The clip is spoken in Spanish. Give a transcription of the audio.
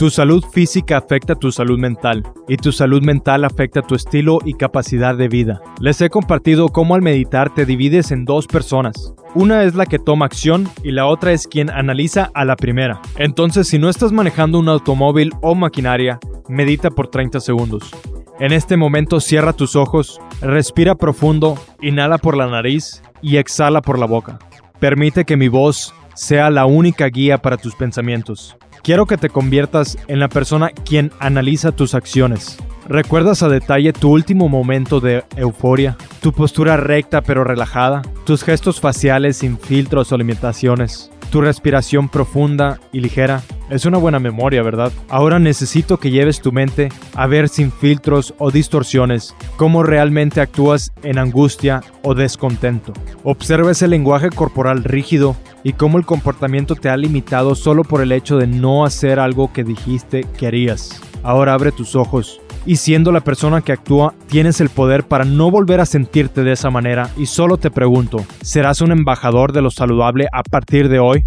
Tu salud física afecta tu salud mental y tu salud mental afecta tu estilo y capacidad de vida. Les he compartido cómo al meditar te divides en dos personas. Una es la que toma acción y la otra es quien analiza a la primera. Entonces si no estás manejando un automóvil o maquinaria, medita por 30 segundos. En este momento cierra tus ojos, respira profundo, inhala por la nariz y exhala por la boca. Permite que mi voz sea la única guía para tus pensamientos. Quiero que te conviertas en la persona quien analiza tus acciones. ¿Recuerdas a detalle tu último momento de euforia? Tu postura recta pero relajada, tus gestos faciales sin filtros o limitaciones, tu respiración profunda y ligera. Es una buena memoria, ¿verdad? Ahora necesito que lleves tu mente a ver sin filtros o distorsiones cómo realmente actúas en angustia o descontento. Observa ese lenguaje corporal rígido y cómo el comportamiento te ha limitado solo por el hecho de no hacer algo que dijiste que harías. Ahora abre tus ojos y siendo la persona que actúa, tienes el poder para no volver a sentirte de esa manera y solo te pregunto, ¿serás un embajador de lo saludable a partir de hoy?